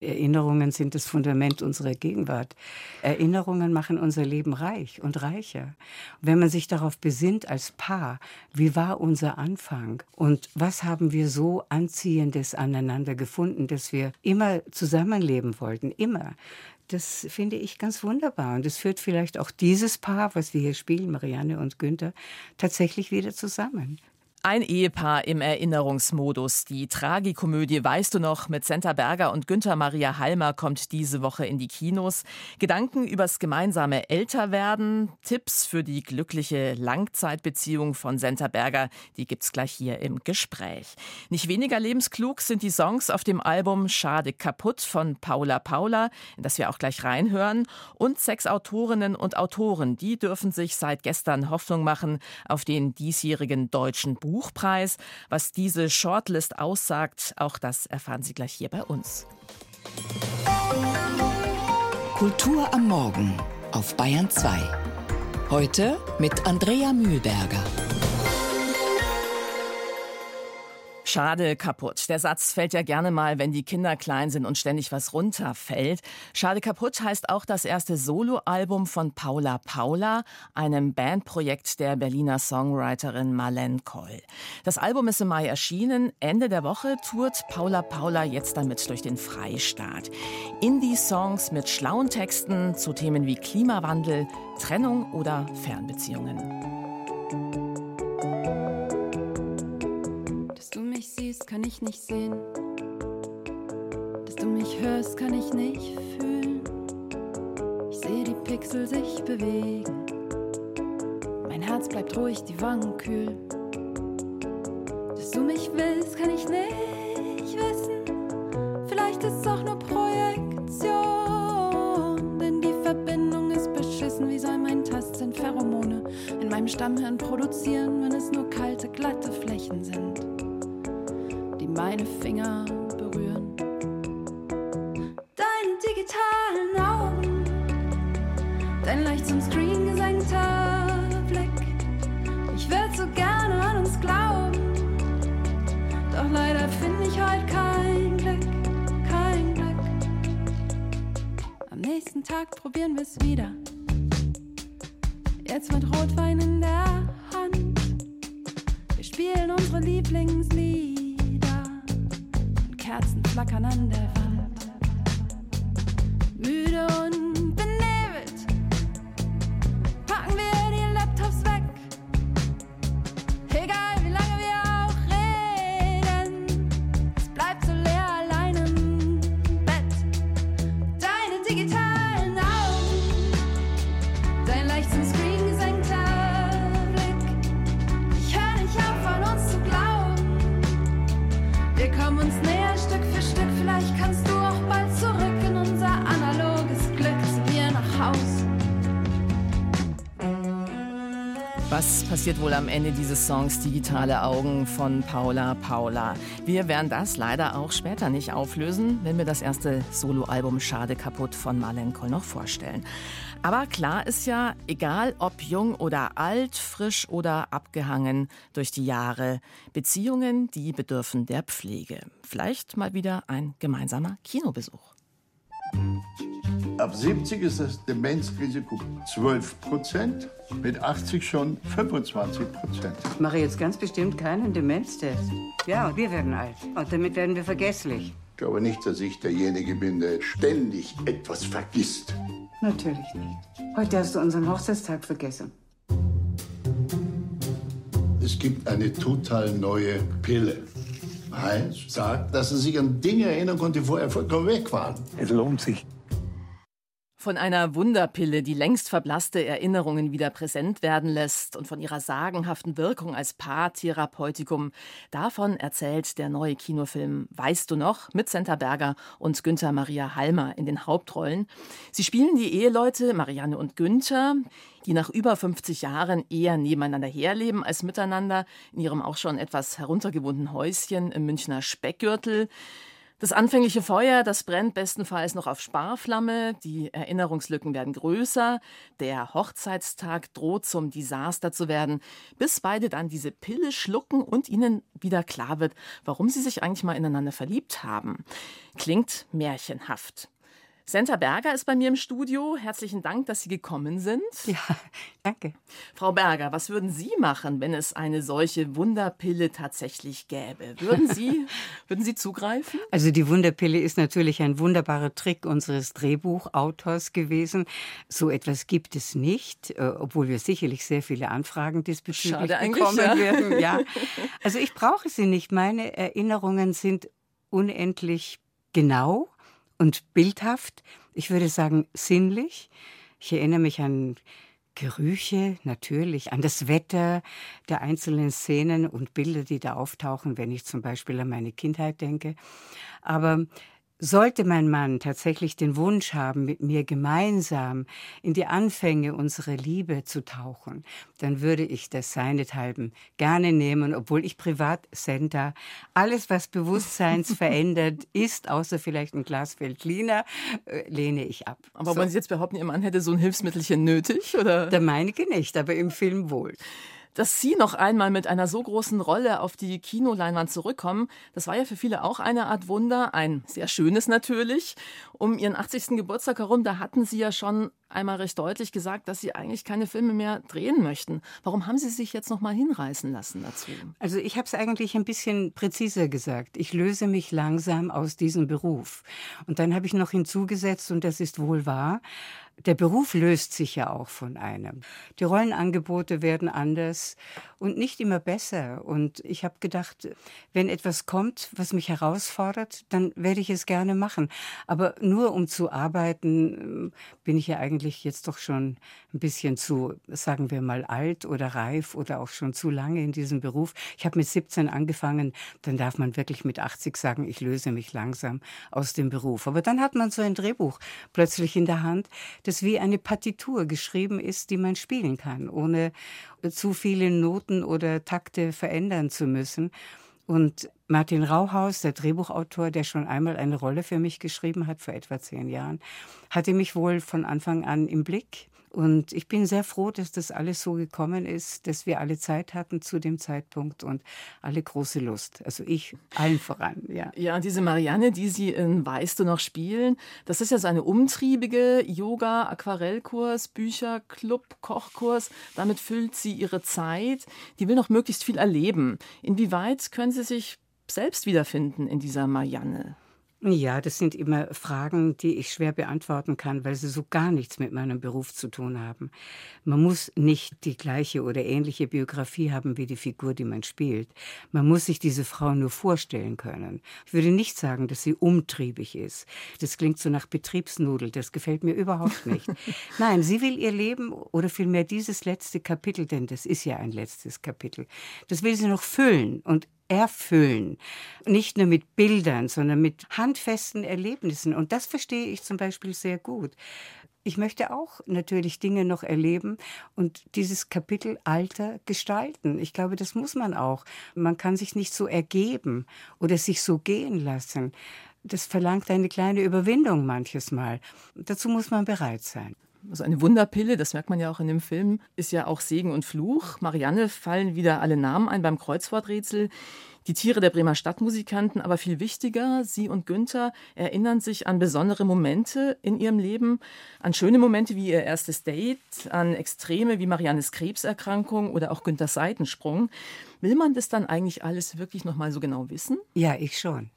Erinnerungen sind das Fundament unserer Gegenwart. Erinnerungen machen unser Leben reich und reicher. Wenn man sich darauf besinnt als Paar, wie war unser Anfang und was haben wir so Anziehendes aneinander gefunden, dass wir immer zusammenleben wollten, immer. Das finde ich ganz wunderbar. Und es führt vielleicht auch dieses Paar, was wir hier spielen, Marianne und Günther, tatsächlich wieder zusammen. Ein Ehepaar im Erinnerungsmodus. Die Tragikomödie Weißt du noch mit Senta Berger und Günther Maria Halmer kommt diese Woche in die Kinos. Gedanken übers gemeinsame Älterwerden, Tipps für die glückliche Langzeitbeziehung von Senta Berger, die gibt's gleich hier im Gespräch. Nicht weniger lebensklug sind die Songs auf dem Album Schade kaputt von Paula Paula, in das wir auch gleich reinhören. Und sechs Autorinnen und Autoren, die dürfen sich seit gestern Hoffnung machen auf den diesjährigen deutschen Buch Buchpreis. Was diese Shortlist aussagt, auch das erfahren Sie gleich hier bei uns. Kultur am Morgen auf Bayern 2. Heute mit Andrea Mühlberger. Schade kaputt. Der Satz fällt ja gerne mal, wenn die Kinder klein sind und ständig was runterfällt. Schade kaputt heißt auch das erste Soloalbum von Paula Paula, einem Bandprojekt der Berliner Songwriterin Marlene Koll. Das Album ist im Mai erschienen. Ende der Woche tourt Paula Paula jetzt damit durch den Freistaat. Indie-Songs mit schlauen Texten zu Themen wie Klimawandel, Trennung oder Fernbeziehungen. Kann ich nicht sehen. Dass du mich hörst, kann ich nicht fühlen. Ich sehe die Pixel sich bewegen. Mein Herz bleibt ruhig, die Wangen kühl. Dass du mich willst, kann ich nicht wissen. Vielleicht ist es auch nur Projektion. Denn die Verbindung ist beschissen. Wie soll mein Tastsinn Pheromone in meinem Stammhirn produzieren, wenn es nur kalte, glatte Flächen sind? Meine Finger berühren. Deine digitalen Augen, dein leicht zum Screen gesenkter Blick. Ich würde so gerne an uns glauben, doch leider finde ich heute kein Glück, kein Glück. Am nächsten Tag probieren wir es wieder. Jetzt mit Rotwein in der Hand. Wir spielen unsere Lieblingslieder. Kerzen flackern an der Wand. Passiert wohl am Ende dieses Songs Digitale Augen von Paula Paula? Wir werden das leider auch später nicht auflösen, wenn wir das erste Soloalbum Schade kaputt von Marlene Koll noch vorstellen. Aber klar ist ja, egal ob jung oder alt, frisch oder abgehangen durch die Jahre, Beziehungen, die bedürfen der Pflege. Vielleicht mal wieder ein gemeinsamer Kinobesuch. Ab 70 ist das Demenzrisiko 12 Prozent, mit 80 schon 25 Prozent. Ich mache jetzt ganz bestimmt keinen Demenztest. Ja, und wir werden alt. Und damit werden wir vergesslich. Ich glaube nicht, dass ich derjenige bin, der ständig etwas vergisst. Natürlich nicht. Heute hast du unseren Hochzeitstag vergessen. Es gibt eine total neue Pille. Heinz sagt, dass er sich an Dinge erinnern konnte, die vorher vollkommen weg waren. Es lohnt sich. Von einer Wunderpille, die längst verblasste Erinnerungen wieder präsent werden lässt und von ihrer sagenhaften Wirkung als Paartherapeutikum. Davon erzählt der neue Kinofilm Weißt du noch mit Senta Berger und Günther Maria Halmer in den Hauptrollen. Sie spielen die Eheleute Marianne und Günther, die nach über 50 Jahren eher nebeneinander herleben als miteinander in ihrem auch schon etwas heruntergewohnten Häuschen im Münchner Speckgürtel. Das anfängliche Feuer, das brennt bestenfalls noch auf Sparflamme, die Erinnerungslücken werden größer, der Hochzeitstag droht zum Desaster zu werden, bis beide dann diese Pille schlucken und ihnen wieder klar wird, warum sie sich eigentlich mal ineinander verliebt haben. Klingt märchenhaft. Senta Berger ist bei mir im Studio. Herzlichen Dank, dass Sie gekommen sind. Ja, danke. Frau Berger, was würden Sie machen, wenn es eine solche Wunderpille tatsächlich gäbe? Würden Sie, würden Sie zugreifen? Also die Wunderpille ist natürlich ein wunderbarer Trick unseres Drehbuchautors gewesen. So etwas gibt es nicht, äh, obwohl wir sicherlich sehr viele Anfragen diesbezüglich Schade bekommen ja. werden. Ja. Also ich brauche sie nicht. Meine Erinnerungen sind unendlich genau und bildhaft. Ich würde sagen sinnlich. Ich erinnere mich an Gerüche, natürlich, an das Wetter der einzelnen Szenen und Bilder, die da auftauchen, wenn ich zum Beispiel an meine Kindheit denke. Aber sollte mein Mann tatsächlich den Wunsch haben, mit mir gemeinsam in die Anfänge unserer Liebe zu tauchen, dann würde ich das seinethalben gerne nehmen, obwohl ich privat Senta alles, was Bewusstseins verändert ist, außer vielleicht ein Glas Veltliner, äh, lehne ich ab. Aber So. wollen Sie jetzt behaupten, Ihr Mann hätte so ein Hilfsmittelchen nötig? Oder? Der meinige nicht, aber im Film wohl. Dass Sie noch einmal mit einer so großen Rolle auf die Kinoleinwand zurückkommen, das war ja für viele auch eine Art Wunder, ein sehr schönes natürlich. Um Ihren 80. Geburtstag herum, da hatten Sie ja schon einmal recht deutlich gesagt, dass Sie eigentlich keine Filme mehr drehen möchten. Warum haben Sie sich jetzt noch mal hinreißen lassen dazu? Also ich habe es eigentlich ein bisschen präziser gesagt. Ich löse mich langsam aus diesem Beruf. Und dann habe ich noch hinzugesetzt, und das ist wohl wahr, der Beruf löst sich ja auch von einem. Die Rollenangebote werden anders und nicht immer besser. Und ich habe gedacht, wenn etwas kommt, was mich herausfordert, dann werde ich es gerne machen. Aber nur um zu arbeiten, bin ich ja eigentlich jetzt doch schon ein bisschen zu, sagen wir mal, alt oder reif oder auch schon zu lange in diesem Beruf. Ich habe mit 17 angefangen, dann darf man wirklich mit 80 sagen, ich löse mich langsam aus dem Beruf. Aber dann hat man so ein Drehbuch plötzlich in der Hand, das wie eine Partitur geschrieben ist, die man spielen kann, ohne zu viele Noten oder Takte verändern zu müssen. Und Martin Rauhaus, der Drehbuchautor, der schon einmal eine Rolle für mich geschrieben hat, vor etwa zehn Jahren, hatte mich wohl von Anfang an im Blick. Und ich bin sehr froh, dass das alles so gekommen ist, dass wir alle Zeit hatten zu dem Zeitpunkt und alle große Lust. Also ich allen voran, ja. Ja, diese Marianne, die Sie in Weißt du noch spielen, das ist ja so eine umtriebige Yoga, Aquarellkurs, Bücher, Club, Kochkurs. Damit füllt sie ihre Zeit. Die will noch möglichst viel erleben. Inwieweit können Sie sich selbst wiederfinden in dieser Marianne? Ja, das sind immer Fragen, die ich schwer beantworten kann, weil sie so gar nichts mit meinem Beruf zu tun haben. Man muss nicht die gleiche oder ähnliche Biografie haben wie die Figur, die man spielt. Man muss sich diese Frau nur vorstellen können. Ich würde nicht sagen, dass sie umtriebig ist. Das klingt so nach Betriebsnudel. Das gefällt mir überhaupt nicht. Nein, sie will ihr Leben oder vielmehr dieses letzte Kapitel, denn das ist ja ein letztes Kapitel, das will sie noch füllen und erfüllen. Nicht nur mit Bildern, sondern mit handfesten Erlebnissen. Und das verstehe ich zum Beispiel sehr gut. Ich möchte auch natürlich Dinge noch erleben und dieses Kapitel Alter gestalten. Ich glaube, das muss man auch. Man kann sich nicht so ergeben oder sich so gehen lassen. Das verlangt eine kleine Überwindung manches Mal. Dazu muss man bereit sein. Also eine Wunderpille, das merkt man ja auch in dem Film, ist ja auch Segen und Fluch. Marianne fallen wieder alle Namen ein beim Kreuzworträtsel. Die Tiere der Bremer Stadtmusikanten, aber viel wichtiger, Sie und Günther erinnern sich an besondere Momente in ihrem Leben, an schöne Momente wie ihr erstes Date, an Extreme wie Mariannes Krebserkrankung oder auch Günthers Seitensprung. Will man das dann eigentlich alles wirklich noch mal so genau wissen? Ja, ich schon.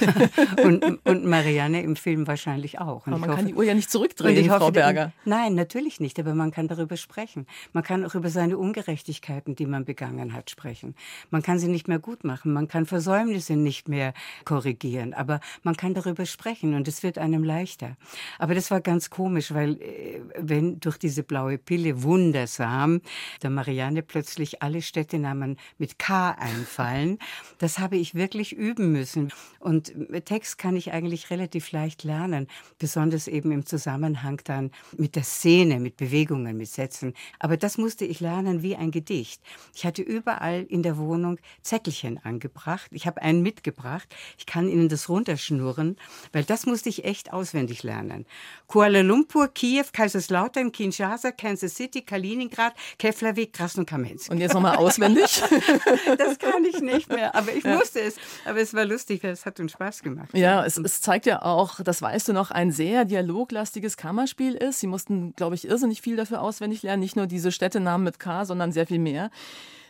und, und Marianne im Film wahrscheinlich auch. Und Aber man kann hoffe- die Uhr ja nicht zurückdrehen, ich Frau hoffe, Berger. Nein, natürlich nicht, aber man kann darüber sprechen. Man kann auch über seine Ungerechtigkeiten, die man begangen hat, sprechen. Man kann sie nicht mehr gut machen, man kann Versäumnisse nicht mehr korrigieren, aber man kann darüber sprechen und es wird einem leichter. Aber das war ganz komisch, weil äh, wenn durch diese blaue Pille wundersam der Marianne plötzlich alle Städtenamen mit K einfallen, das habe ich wirklich üben müssen. Und Text kann ich eigentlich relativ leicht lernen, besonders eben im Zusammenhang dann mit der Szene, mit Bewegungen, mit Sätzen. Aber das musste ich lernen wie ein Gedicht. Ich hatte überall in der Wohnung Zettelchen angebracht. Ich habe einen mitgebracht. Ich kann Ihnen das runterschnurren, weil das musste ich echt auswendig lernen. Kuala Lumpur, Kiew, Kaiserslautern, Kinshasa, Kansas City, Kaliningrad, Keflavik, Krasnokamensk. Und jetzt nochmal auswendig? das kann ich nicht mehr, aber ich wusste es. Aber es war lustig, es hat uns Spaß gemacht. Ja, es, es zeigt ja auch, das weißt du noch, ein sehr dialoglastiges Kammerspiel ist. Sie mussten, glaube ich, irrsinnig viel dafür auswendig lernen. Nicht nur diese Städtenamen mit K, sondern sehr viel mehr.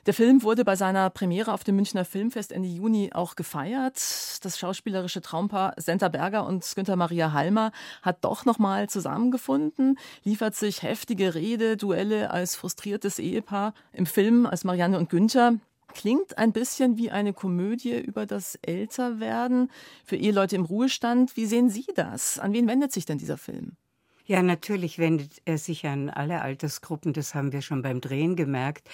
Der Film wurde bei seiner Premiere auf dem Münchner Filmfest Ende Juni auch gefeiert. Das schauspielerische Traumpaar Senta Berger und Günther Maria Halmer hat doch nochmal zusammengefunden, liefert sich heftige Rede, Duelle als frustriertes Ehepaar im Film als Marianne und Günther. Klingt ein bisschen wie eine Komödie über das Älterwerden für Eheleute im Ruhestand. Wie sehen Sie das? An wen wendet sich denn dieser Film? Ja, natürlich wendet er sich an alle Altersgruppen. Das haben wir schon beim Drehen gemerkt.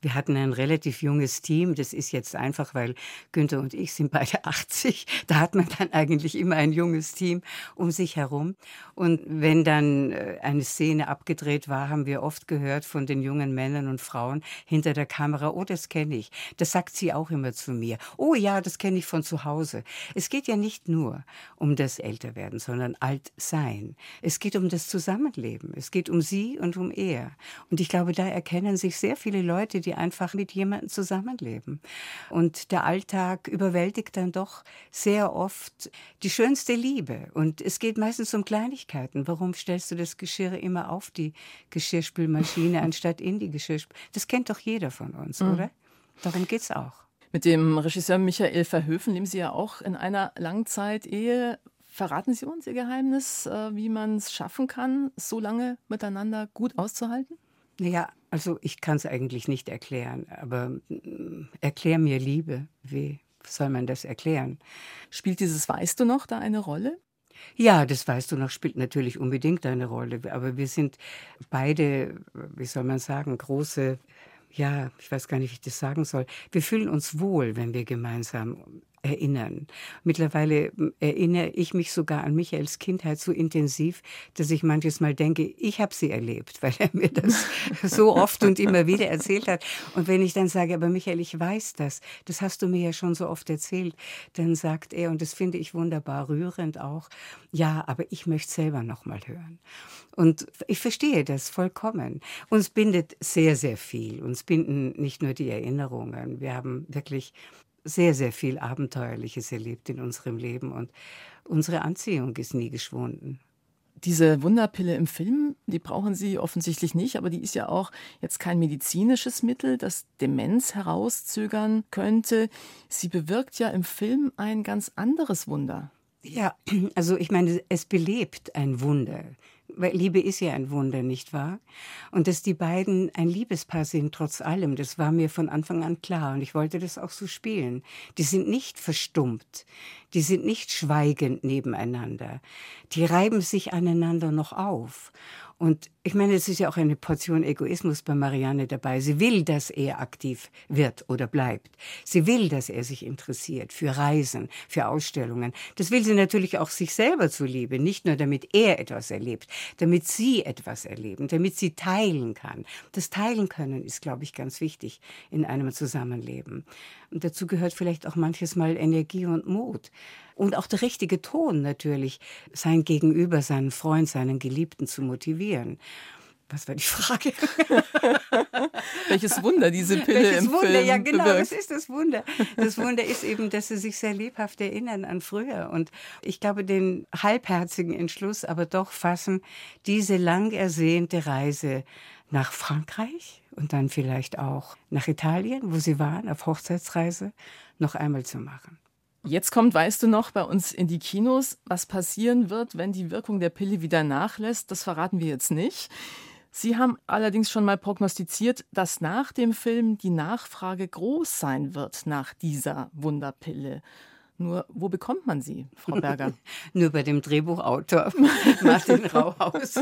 Wir hatten ein relativ junges Team. Das ist jetzt einfach, weil Günther und ich sind beide 80. Da hat man dann eigentlich immer ein junges Team um sich herum. Und wenn dann äh, eine Szene abgedreht war, haben wir oft gehört von den jungen Männern und Frauen hinter der Kamera, oh, das kenne ich. Das sagt sie auch immer zu mir. Oh ja, das kenne ich von zu Hause. Es geht ja nicht nur um das Älterwerden, sondern Altsein. Es geht um das Zusammenleben. Es geht um sie und um er. Und ich glaube, da erkennen sich sehr viele Leute, die einfach mit jemandem zusammenleben. Und der Alltag überwältigt dann doch sehr oft die schönste Liebe. Und es geht meistens um Kleinigkeiten. Warum stellst du das Geschirr immer auf die Geschirrspülmaschine anstatt in die Geschirrspülmaschine? Das kennt doch jeder von uns, mhm. oder? Darum geht's auch. Mit dem Regisseur Michael Verhöfen leben Sie ja auch in einer Langzeitehe. Verraten Sie uns Ihr Geheimnis, äh, wie man es schaffen kann, so lange miteinander gut auszuhalten? Naja, also ich kann es eigentlich nicht erklären, aber mm, erklär mir Liebe. Wie soll man das erklären? Spielt dieses Weißt du noch da eine Rolle? Ja, das weißt du noch, spielt natürlich unbedingt eine Rolle. Aber wir sind beide, wie soll man sagen, große, ja, ich weiß gar nicht, wie ich das sagen soll. Wir fühlen uns wohl, wenn wir gemeinsam erinnern. Mittlerweile hm, erinnere ich mich sogar an Michaels Kindheit so intensiv, dass ich manches Mal denke, ich habe sie erlebt, weil er mir das so oft und immer wieder erzählt hat. Und wenn ich dann sage, aber Michael, ich weiß das, das hast du mir ja schon so oft erzählt, dann sagt er, und das finde ich wunderbar rührend auch, ja, aber ich möchte selber noch mal hören. Und ich verstehe das vollkommen. Uns bindet sehr, sehr viel. Uns binden nicht nur die Erinnerungen. Wir haben wirklich sehr, sehr viel Abenteuerliches erlebt in unserem Leben und unsere Anziehung ist nie geschwunden. Diese Wunderpille im Film, die brauchen Sie offensichtlich nicht, aber die ist ja auch jetzt kein medizinisches Mittel, das Demenz herauszögern könnte. Sie bewirkt ja im Film ein ganz anderes Wunder. Ja, also ich meine, es belebt ein Wunder. Weil Liebe ist ja ein Wunder, nicht wahr? Und dass die beiden ein Liebespaar sind, trotz allem, das war mir von Anfang an klar. Und ich wollte das auch so spielen. Die sind nicht verstummt. Die sind nicht schweigend nebeneinander. Die reiben sich aneinander noch auf. Und ich meine, es ist ja auch eine Portion Egoismus bei Marianne dabei. Sie will, dass er aktiv wird oder bleibt. Sie will, dass er sich interessiert für Reisen, für Ausstellungen. Das will sie natürlich auch sich selber zuliebe, nicht nur damit er etwas erlebt, damit sie etwas erleben, damit sie teilen kann. Das Teilen können ist, glaube ich, ganz wichtig in einem Zusammenleben. Und dazu gehört vielleicht auch manches Mal Energie und Mut. Und auch der richtige Ton natürlich, sein Gegenüber, seinen Freund, seinen Geliebten zu motivieren. Was war die Frage? Welches Wunder diese Pille Welches im Wunder? Film Ja, genau, bewirkt. das ist das Wunder. Das Wunder ist eben, dass sie sich sehr lebhaft erinnern an früher. Und ich glaube, den halbherzigen Entschluss aber doch fassen, diese lang ersehnte Reise nach Frankreich und dann vielleicht auch nach Italien, wo sie waren, auf Hochzeitsreise, noch einmal zu machen. Jetzt kommt, weißt du noch, bei uns in die Kinos, was passieren wird, wenn die Wirkung der Pille wieder nachlässt. Das verraten wir jetzt nicht. Sie haben allerdings schon mal prognostiziert, dass nach dem Film die Nachfrage groß sein wird nach dieser Wunderpille. Nur, wo bekommt man sie, Frau Berger? Nur bei dem Drehbuchautor Martin Rauhaus.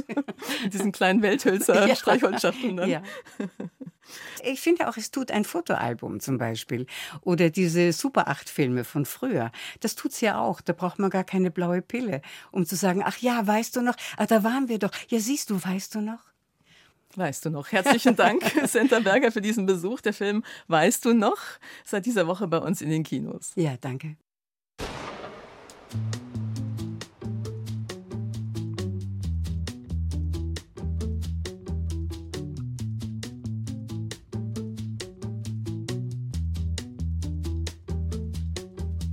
Mit diesen kleinen Welthölzer, Ja. Streichholzschachteln dann. Ja. Ich finde auch, es tut ein Fotoalbum zum Beispiel. Oder diese Super 8-Filme von früher. Das tut's ja auch. Da braucht man gar keine blaue Pille, um zu sagen, ach ja, weißt du noch, ach, da waren wir doch. Ja, siehst du, weißt du noch? Weißt du noch? Herzlichen Dank, Senta Berger, für diesen Besuch. Der Film Weißt du noch? Seit dieser Woche bei uns in den Kinos. Ja, danke.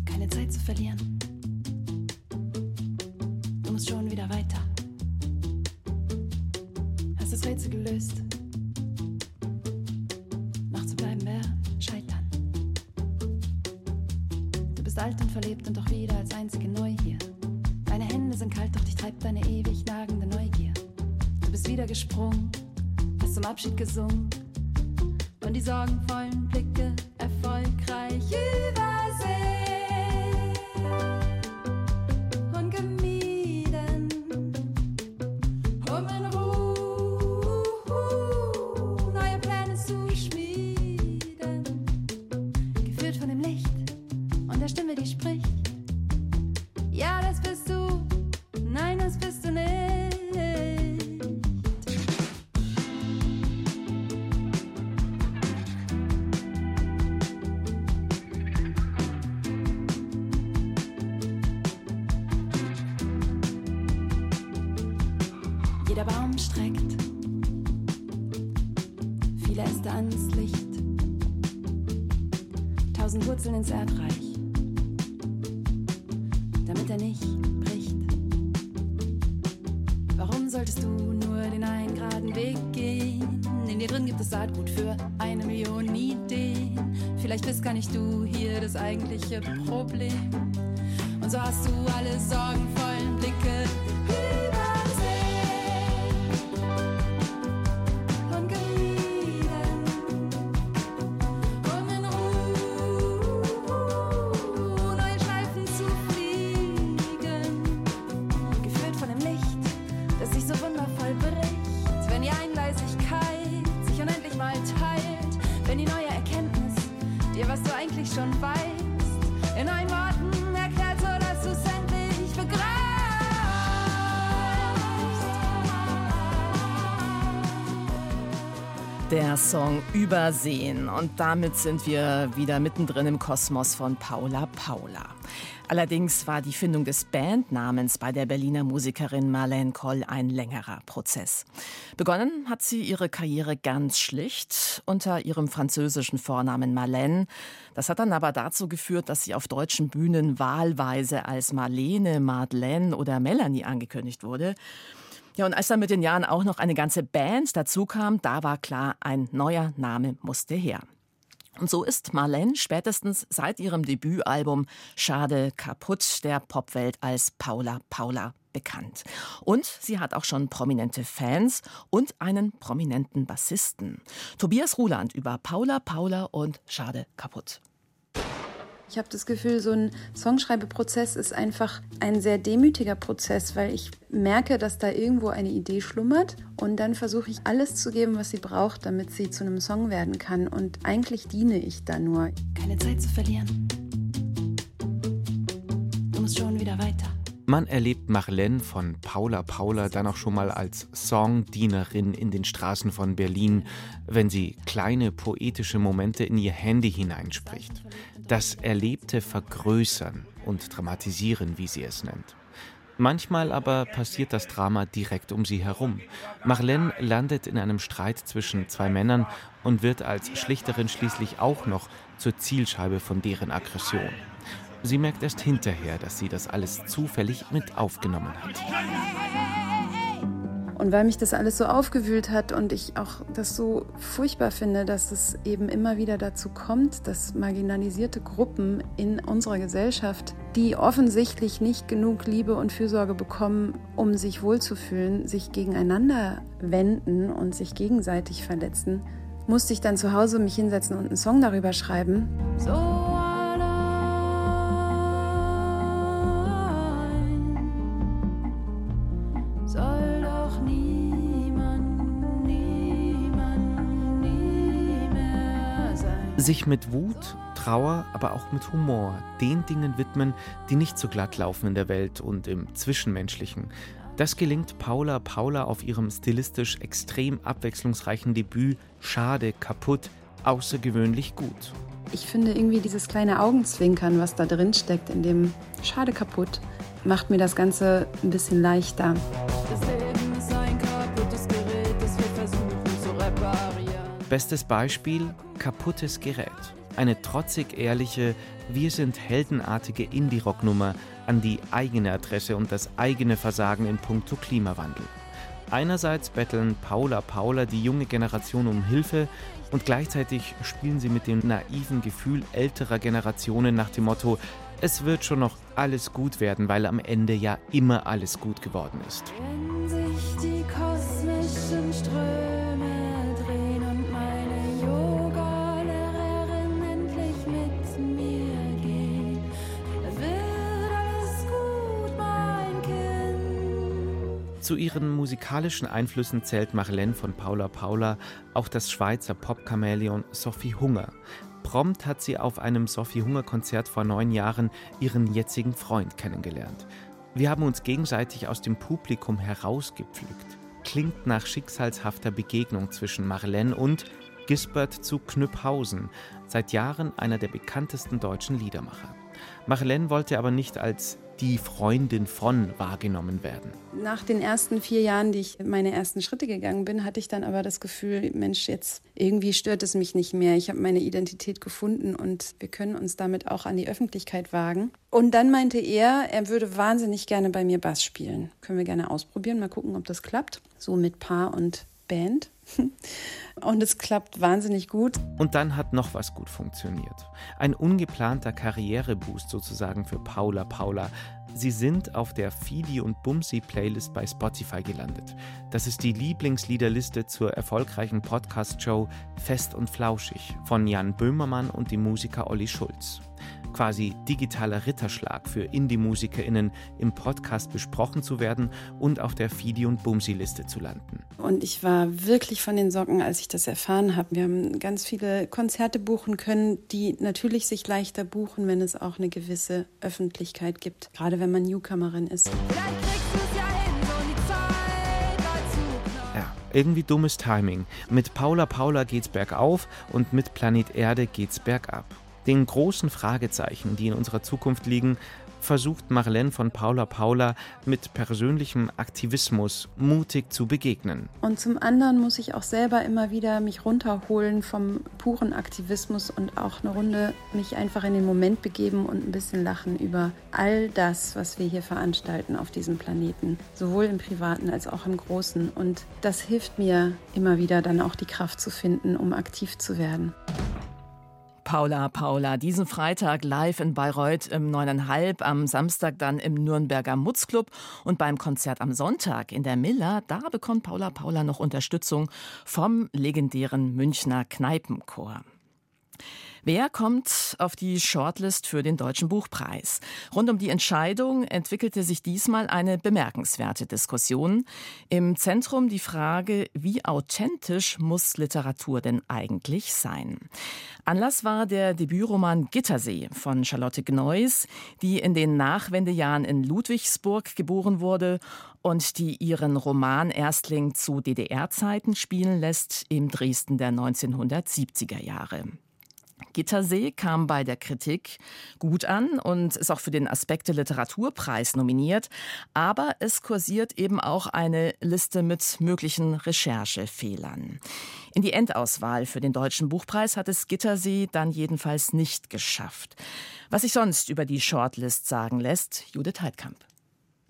Keine Zeit zu verlieren. Du musst schon wieder weiter. Rätsel gelöst. Noch zu bleiben wäre scheitern. Du bist alt und verlebt und doch wieder als einzige neu hier. Deine Hände sind kalt, doch dich treibt deine ewig nagende Neugier. Du bist wieder gesprungen, hast zum Abschied gesungen und die sorgenvollen Blicke Streckt viele Äste ans Licht, tausend Wurzeln ins Erdreich, Der Song Übersehen. Und damit sind wir wieder mittendrin im Kosmos von Paula Paula. Allerdings war die Findung des Bandnamens bei der Berliner Musikerin Marlene Koll ein längerer Prozess. Begonnen hat sie ihre Karriere ganz schlicht unter ihrem französischen Vornamen Marlene. Das hat dann aber dazu geführt, dass sie auf deutschen Bühnen wahlweise als Marlene, Madeleine oder Melanie angekündigt wurde. Ja, und als dann mit den Jahren auch noch eine ganze Band dazu kam, da war klar, ein neuer Name musste her. Und so ist Marlene spätestens seit ihrem Debütalbum Schade kaputt der Popwelt als Paula Paula bekannt. Und sie hat auch schon prominente Fans und einen prominenten Bassisten. Tobias Ruland über Paula Paula und Schade kaputt. Ich habe das Gefühl, so ein Songschreibeprozess ist einfach ein sehr demütiger Prozess, weil ich merke, dass da irgendwo eine Idee schlummert und dann versuche ich alles zu geben, was sie braucht, damit sie zu einem Song werden kann. Und eigentlich diene ich da nur. Keine Zeit zu verlieren. Du musst schon wieder weiter. Man erlebt Marlene von Paula Paula dann auch schon mal als Songdienerin in den Straßen von Berlin, wenn sie kleine poetische Momente in ihr Handy hineinspricht. Das Erlebte vergrößern und dramatisieren, wie sie es nennt. Manchmal aber passiert das Drama direkt um sie herum. Marlene landet in einem Streit zwischen zwei Männern und wird als Schlichterin schließlich auch noch zur Zielscheibe von deren Aggression. Sie merkt erst hinterher, dass sie das alles zufällig mit aufgenommen hat. Und weil mich das alles so aufgewühlt hat und ich auch das so furchtbar finde, dass es eben immer wieder dazu kommt, dass marginalisierte Gruppen in unserer Gesellschaft, die offensichtlich nicht genug Liebe und Fürsorge bekommen, um sich wohlzufühlen, sich gegeneinander wenden und sich gegenseitig verletzen, musste ich dann zu Hause mich hinsetzen und einen Song darüber schreiben. So Sich mit Wut, Trauer, aber auch mit Humor den Dingen widmen, die nicht so glatt laufen in der Welt und im Zwischenmenschlichen. Das gelingt Paula Paula auf ihrem stilistisch extrem abwechslungsreichen Debüt Schade, kaputt, außergewöhnlich gut. Ich finde irgendwie dieses kleine Augenzwinkern, was da drin steckt, in dem Schade kaputt, macht mir das Ganze ein bisschen leichter. Das Bestes Beispiel: Kaputtes Gerät. Eine trotzig ehrliche, wir sind heldenartige Indie-Rock-Nummer an die eigene Adresse und das eigene Versagen in puncto Klimawandel. Einerseits betteln Paula Paula die junge Generation um Hilfe und gleichzeitig spielen sie mit dem naiven Gefühl älterer Generationen nach dem Motto, es wird schon noch alles gut werden, weil am Ende ja immer alles gut geworden ist. Zu ihren musikalischen Einflüssen zählt Marlene von Paula Paula auch das Schweizer Pop-Chamäleon Sophie Hunger. Prompt hat sie auf einem Sophie Hunger Konzert vor neun Jahren ihren jetzigen Freund kennengelernt. Wir haben uns gegenseitig aus dem Publikum herausgepflückt. Klingt nach schicksalshafter Begegnung zwischen Marlene und Gisbert zu Knüpphausen, seit Jahren einer der bekanntesten deutschen Liedermacher. Marlene wollte aber nicht als die Freundin von wahrgenommen werden. Nach den ersten vier Jahren, die ich meine ersten Schritte gegangen bin, hatte ich dann aber das Gefühl, Mensch, jetzt irgendwie stört es mich nicht mehr. Ich habe meine Identität gefunden und wir können uns damit auch an die Öffentlichkeit wagen. Und dann meinte er, er würde wahnsinnig gerne bei mir Bass spielen. Können wir gerne ausprobieren, mal gucken, ob das klappt. So mit Paar und Band. Und es klappt wahnsinnig gut. Und dann hat noch was gut funktioniert. Ein ungeplanter Karriereboost sozusagen für Paula Paula. Sie sind auf der Fidi und Bumsi Playlist bei Spotify gelandet. Das ist die Lieblingsliederliste zur erfolgreichen Podcast-Show Fest und Flauschig von Jan Böhmermann und dem Musiker Olli Schulz. Quasi digitaler Ritterschlag für Indie-MusikerInnen im Podcast besprochen zu werden und auf der Fidi und Bumsi-Liste zu landen. Und ich war wirklich von den Socken, als ich das erfahren habe. Wir haben ganz viele Konzerte buchen können, die natürlich sich leichter buchen, wenn es auch eine gewisse Öffentlichkeit gibt. Gerade wenn man Newcomerin ist. Vielleicht kriegst du es ja hin, so die Zeit dazu Ja, irgendwie dummes Timing. Mit Paula Paula geht's bergauf und mit Planet Erde geht's bergab. Den großen Fragezeichen, die in unserer Zukunft liegen, versucht Marlene von Paula Paula mit persönlichem Aktivismus mutig zu begegnen. Und zum anderen muss ich auch selber immer wieder mich runterholen vom puren Aktivismus und auch eine Runde mich einfach in den Moment begeben und ein bisschen lachen über all das, was wir hier veranstalten auf diesem Planeten, sowohl im privaten als auch im großen. Und das hilft mir immer wieder dann auch die Kraft zu finden, um aktiv zu werden. Paula Paula, diesen Freitag live in Bayreuth im 9,5, am Samstag dann im Nürnberger Mutzclub und beim Konzert am Sonntag in der Miller, da bekommt Paula Paula noch Unterstützung vom legendären Münchner Kneipenchor. Wer kommt auf die Shortlist für den Deutschen Buchpreis? Rund um die Entscheidung entwickelte sich diesmal eine bemerkenswerte Diskussion. Im Zentrum die Frage, wie authentisch muss Literatur denn eigentlich sein? Anlass war der Debütroman Gittersee von Charlotte Gneuss, die in den Nachwendejahren in Ludwigsburg geboren wurde und die ihren Roman Erstling zu DDR-Zeiten spielen lässt im Dresden der 1970er Jahre. Gittersee kam bei der Kritik gut an und ist auch für den Aspekte Literaturpreis nominiert. Aber es kursiert eben auch eine Liste mit möglichen Recherchefehlern. In die Endauswahl für den Deutschen Buchpreis hat es Gittersee dann jedenfalls nicht geschafft. Was sich sonst über die Shortlist sagen lässt, Judith Heidkamp.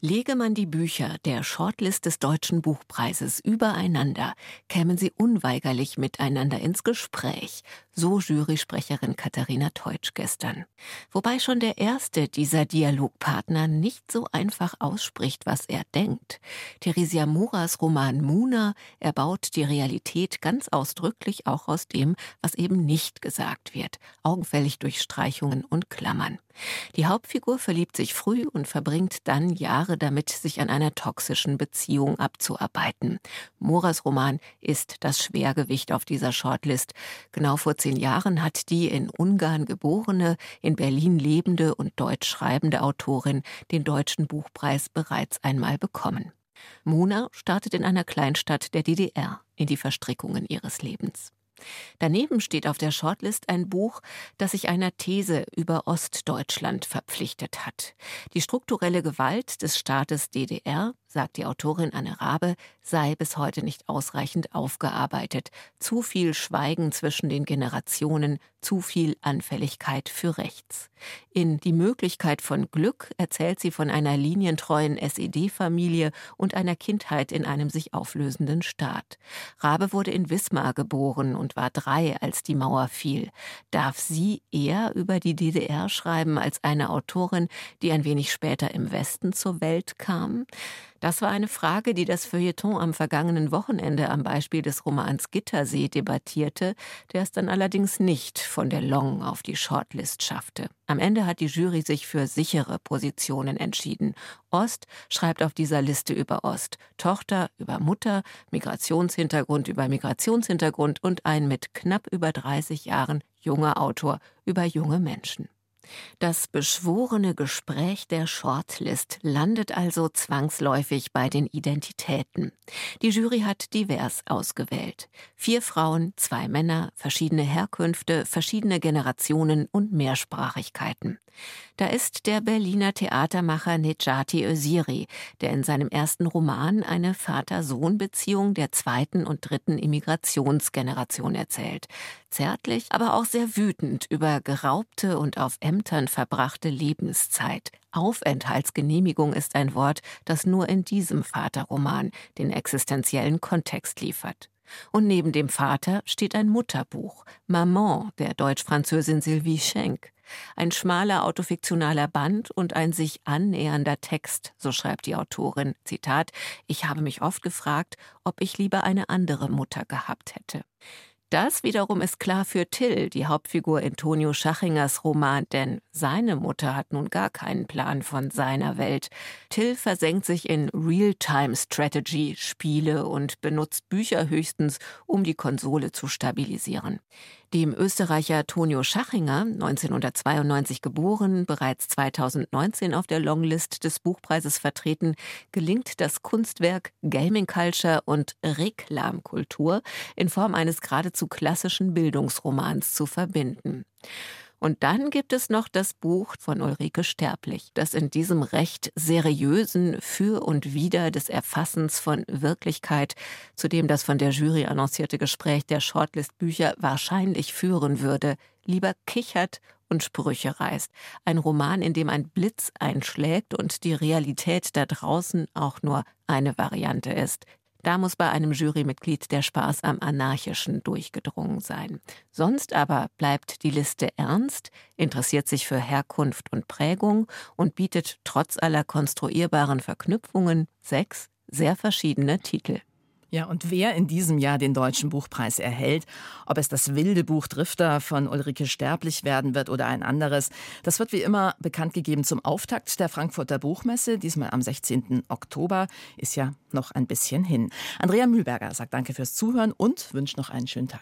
Lege man die Bücher der Shortlist des Deutschen Buchpreises übereinander, kämen sie unweigerlich miteinander ins Gespräch, so Jurysprecherin Katharina Teutsch gestern. Wobei schon der erste dieser Dialogpartner nicht so einfach ausspricht, was er denkt. Theresia Muras Roman Muna erbaut die Realität ganz ausdrücklich auch aus dem, was eben nicht gesagt wird, augenfällig durch Streichungen und Klammern. Die Hauptfigur verliebt sich früh und verbringt dann Jahre damit, sich an einer toxischen Beziehung abzuarbeiten. Moras Roman ist das Schwergewicht auf dieser Shortlist. Genau vor zehn Jahren hat die in Ungarn geborene, in Berlin lebende und deutsch schreibende Autorin den Deutschen Buchpreis bereits einmal bekommen. Mona startet in einer Kleinstadt der DDR in die Verstrickungen ihres Lebens. Daneben steht auf der Shortlist ein Buch, das sich einer These über Ostdeutschland verpflichtet hat. Die strukturelle Gewalt des Staates DDR sagt die Autorin Anne Rabe, sei bis heute nicht ausreichend aufgearbeitet. Zu viel Schweigen zwischen den Generationen, zu viel Anfälligkeit für rechts. In Die Möglichkeit von Glück erzählt sie von einer linientreuen SED-Familie und einer Kindheit in einem sich auflösenden Staat. Rabe wurde in Wismar geboren und war drei, als die Mauer fiel. Darf sie eher über die DDR schreiben als eine Autorin, die ein wenig später im Westen zur Welt kam? Das war eine Frage, die das Feuilleton am vergangenen Wochenende am Beispiel des Romans Gittersee debattierte, der es dann allerdings nicht von der Long auf die Shortlist schaffte. Am Ende hat die Jury sich für sichere Positionen entschieden. Ost schreibt auf dieser Liste über Ost, Tochter über Mutter, Migrationshintergrund über Migrationshintergrund und ein mit knapp über 30 Jahren junger Autor über junge Menschen. Das beschworene Gespräch der Shortlist landet also zwangsläufig bei den Identitäten. Die Jury hat divers ausgewählt. Vier Frauen, zwei Männer, verschiedene Herkünfte, verschiedene Generationen und Mehrsprachigkeiten. Da ist der Berliner Theatermacher Nejati Öziri, der in seinem ersten Roman eine Vater-Sohn-Beziehung der zweiten und dritten Immigrationsgeneration erzählt. Zärtlich, aber auch sehr wütend über geraubte und auf Ämtern verbrachte Lebenszeit. Aufenthaltsgenehmigung ist ein Wort, das nur in diesem Vaterroman den existenziellen Kontext liefert. Und neben dem Vater steht ein Mutterbuch, Maman der Deutsch-Französin Sylvie Schenk. Ein schmaler autofiktionaler Band und ein sich annähernder Text, so schreibt die Autorin. Zitat: Ich habe mich oft gefragt, ob ich lieber eine andere Mutter gehabt hätte. Das wiederum ist klar für Till, die Hauptfigur in Tonio Schachingers Roman, denn seine Mutter hat nun gar keinen Plan von seiner Welt. Till versenkt sich in Real-Time-Strategy-Spiele und benutzt Bücher höchstens, um die Konsole zu stabilisieren. Dem Österreicher Tonio Schachinger, 1992 geboren, bereits 2019 auf der Longlist des Buchpreises vertreten, gelingt das Kunstwerk Gaming Culture und Reklamkultur in Form eines geradezu klassischen Bildungsromans zu verbinden. Und dann gibt es noch das Buch von Ulrike Sterblich, das in diesem recht seriösen Für und Wider des Erfassens von Wirklichkeit, zu dem das von der Jury annoncierte Gespräch der Shortlist-Bücher wahrscheinlich führen würde, lieber kichert und Sprüche reißt. Ein Roman, in dem ein Blitz einschlägt und die Realität da draußen auch nur eine Variante ist, da muss bei einem Jurymitglied der Spaß am Anarchischen durchgedrungen sein. Sonst aber bleibt die Liste ernst, interessiert sich für Herkunft und Prägung und bietet trotz aller konstruierbaren Verknüpfungen sechs sehr verschiedene Titel. Ja, und wer in diesem Jahr den Deutschen Buchpreis erhält, ob es das wilde Buch Drifter von Ulrike Sterblich werden wird oder ein anderes, das wird wie immer bekannt gegeben zum Auftakt der Frankfurter Buchmesse, diesmal am 16. Oktober, ist ja noch ein bisschen hin. Andrea Mühlberger sagt Danke fürs Zuhören und wünscht noch einen schönen Tag.